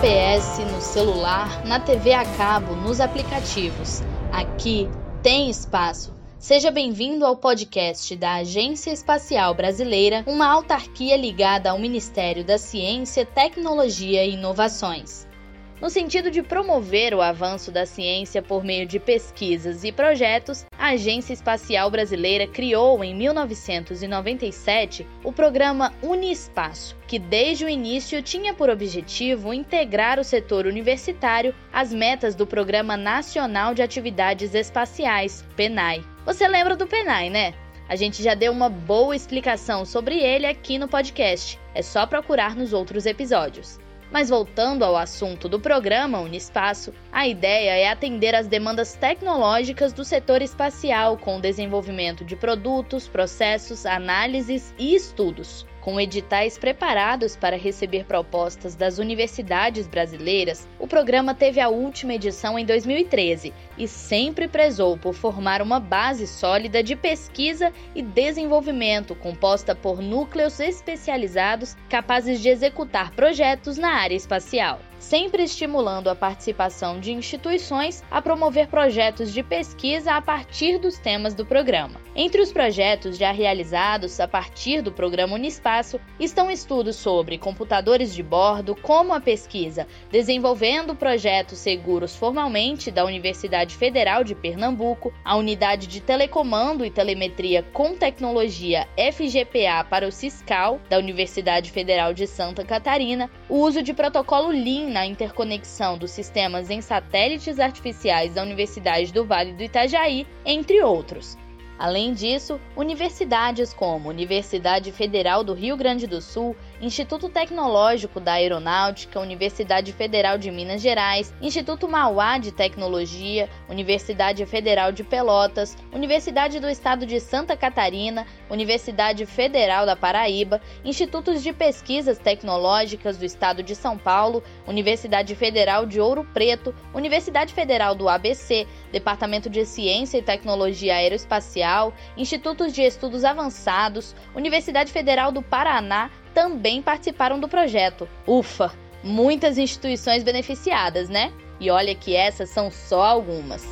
GPS, no celular, na TV a cabo, nos aplicativos. Aqui tem espaço. Seja bem-vindo ao podcast da Agência Espacial Brasileira, uma autarquia ligada ao Ministério da Ciência, Tecnologia e Inovações no sentido de promover o avanço da ciência por meio de pesquisas e projetos, a Agência Espacial Brasileira criou em 1997 o programa Unispaço, que desde o início tinha por objetivo integrar o setor universitário às metas do Programa Nacional de Atividades Espaciais, PENAI. Você lembra do PENAI, né? A gente já deu uma boa explicação sobre ele aqui no podcast. É só procurar nos outros episódios. Mas voltando ao assunto do programa Unispaço, a ideia é atender às demandas tecnológicas do setor espacial com o desenvolvimento de produtos, processos, análises e estudos. Com editais preparados para receber propostas das universidades brasileiras, o programa teve a última edição em 2013 e sempre prezou por formar uma base sólida de pesquisa e desenvolvimento composta por núcleos especializados capazes de executar projetos na área espacial sempre estimulando a participação de instituições a promover projetos de pesquisa a partir dos temas do programa. Entre os projetos já realizados a partir do programa Unispaço estão estudos sobre computadores de bordo, como a pesquisa Desenvolvendo Projetos Seguros Formalmente da Universidade Federal de Pernambuco, a Unidade de Telecomando e Telemetria com Tecnologia FGPA para o Ciscal da Universidade Federal de Santa Catarina, o uso de protocolo LIN na interconexão dos sistemas em satélites artificiais da Universidade do Vale do Itajaí, entre outros. Além disso, universidades como Universidade Federal do Rio Grande do Sul, Instituto Tecnológico da Aeronáutica, Universidade Federal de Minas Gerais, Instituto Mauá de Tecnologia, Universidade Federal de Pelotas, Universidade do Estado de Santa Catarina, Universidade Federal da Paraíba, Institutos de Pesquisas Tecnológicas do Estado de São Paulo, Universidade Federal de Ouro Preto, Universidade Federal do ABC, Departamento de Ciência e Tecnologia Aeroespacial, Institutos de Estudos Avançados, Universidade Federal do Paraná também participaram do projeto. Ufa! Muitas instituições beneficiadas, né? E olha que essas são só algumas.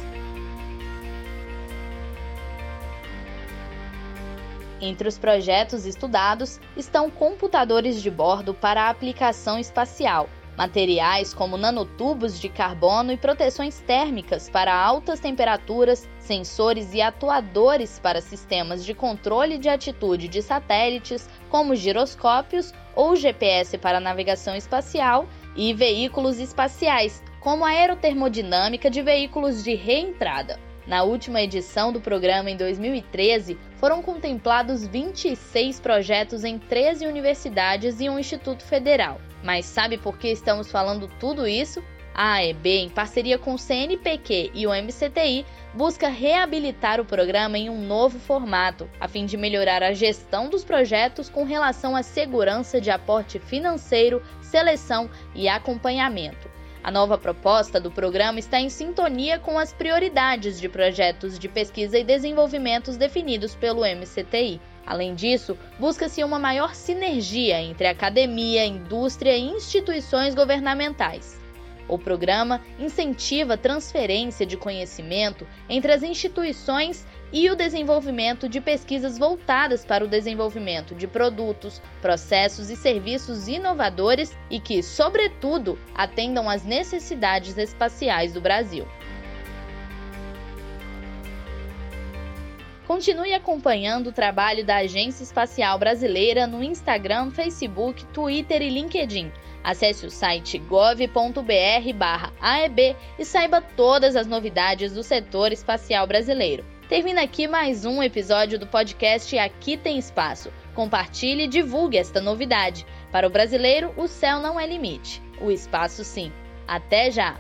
Entre os projetos estudados estão computadores de bordo para a aplicação espacial, materiais como nanotubos de carbono e proteções térmicas para altas temperaturas, sensores e atuadores para sistemas de controle de atitude de satélites, como giroscópios ou GPS para navegação espacial, e veículos espaciais, como aerotermodinâmica de veículos de reentrada. Na última edição do programa, em 2013, foram contemplados 26 projetos em 13 universidades e um instituto federal. Mas sabe por que estamos falando tudo isso? A AEB, em parceria com o CNPq e o MCTI, busca reabilitar o programa em um novo formato, a fim de melhorar a gestão dos projetos com relação à segurança de aporte financeiro, seleção e acompanhamento. A nova proposta do programa está em sintonia com as prioridades de projetos de pesquisa e desenvolvimento definidos pelo MCTI. Além disso, busca-se uma maior sinergia entre academia, indústria e instituições governamentais. O programa incentiva a transferência de conhecimento entre as instituições e o desenvolvimento de pesquisas voltadas para o desenvolvimento de produtos, processos e serviços inovadores e que, sobretudo, atendam às necessidades espaciais do Brasil. Continue acompanhando o trabalho da Agência Espacial Brasileira no Instagram, Facebook, Twitter e LinkedIn. Acesse o site gov.br/aeb e saiba todas as novidades do setor espacial brasileiro. Termina aqui mais um episódio do podcast Aqui Tem Espaço. Compartilhe e divulgue esta novidade. Para o brasileiro, o céu não é limite, o espaço sim. Até já!